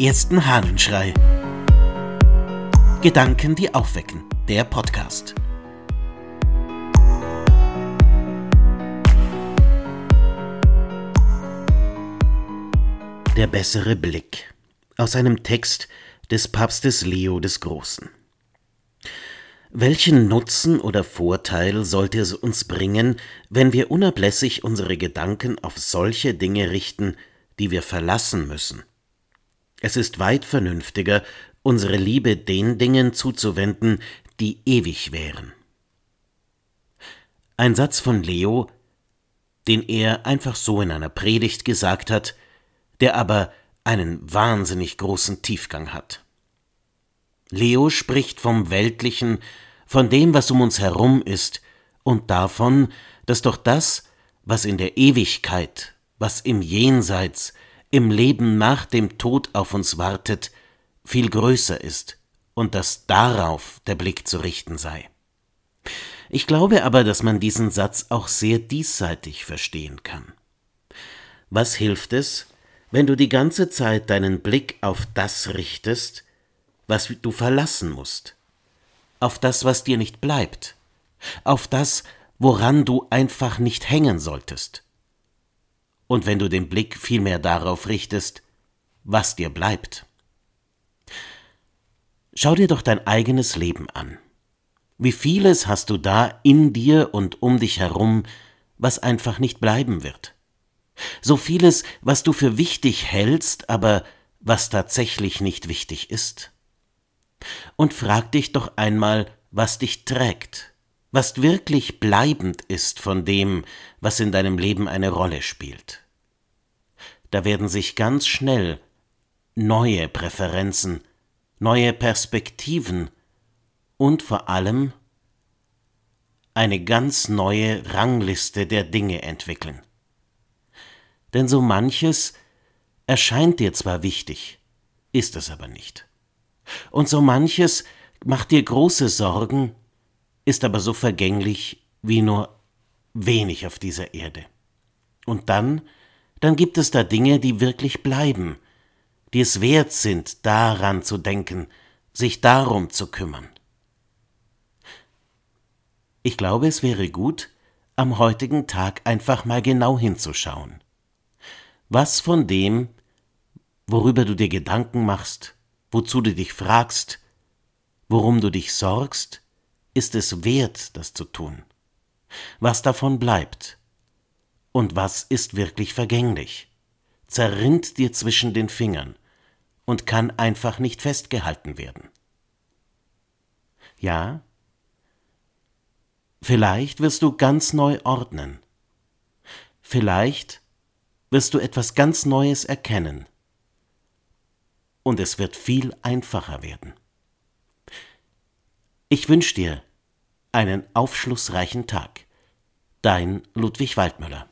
ersten Hahnenschrei. Gedanken, die aufwecken. Der Podcast. Der bessere Blick. Aus einem Text des Papstes Leo des Großen. Welchen Nutzen oder Vorteil sollte es uns bringen, wenn wir unablässig unsere Gedanken auf solche Dinge richten, die wir verlassen müssen? Es ist weit vernünftiger, unsere Liebe den Dingen zuzuwenden, die ewig wären. Ein Satz von Leo, den er einfach so in einer Predigt gesagt hat, der aber einen wahnsinnig großen Tiefgang hat. Leo spricht vom Weltlichen, von dem, was um uns herum ist, und davon, dass doch das, was in der Ewigkeit, was im Jenseits, im Leben nach dem Tod auf uns wartet, viel größer ist und dass darauf der Blick zu richten sei. Ich glaube aber, dass man diesen Satz auch sehr diesseitig verstehen kann. Was hilft es, wenn du die ganze Zeit deinen Blick auf das richtest, was du verlassen musst, auf das, was dir nicht bleibt, auf das, woran du einfach nicht hängen solltest. Und wenn du den Blick vielmehr darauf richtest, was dir bleibt. Schau dir doch dein eigenes Leben an. Wie vieles hast du da in dir und um dich herum, was einfach nicht bleiben wird so vieles, was du für wichtig hältst, aber was tatsächlich nicht wichtig ist. Und frag dich doch einmal, was dich trägt, was wirklich bleibend ist von dem, was in deinem Leben eine Rolle spielt. Da werden sich ganz schnell neue Präferenzen, neue Perspektiven und vor allem eine ganz neue Rangliste der Dinge entwickeln denn so manches erscheint dir zwar wichtig, ist es aber nicht. Und so manches macht dir große Sorgen, ist aber so vergänglich wie nur wenig auf dieser Erde. Und dann, dann gibt es da Dinge, die wirklich bleiben, die es wert sind, daran zu denken, sich darum zu kümmern. Ich glaube, es wäre gut, am heutigen Tag einfach mal genau hinzuschauen. Was von dem, worüber du dir Gedanken machst, wozu du dich fragst, worum du dich sorgst, ist es wert, das zu tun? Was davon bleibt? Und was ist wirklich vergänglich? Zerrinnt dir zwischen den Fingern und kann einfach nicht festgehalten werden. Ja, vielleicht wirst du ganz neu ordnen. Vielleicht wirst du etwas ganz Neues erkennen. Und es wird viel einfacher werden. Ich wünsche dir einen aufschlussreichen Tag. Dein Ludwig Waldmüller.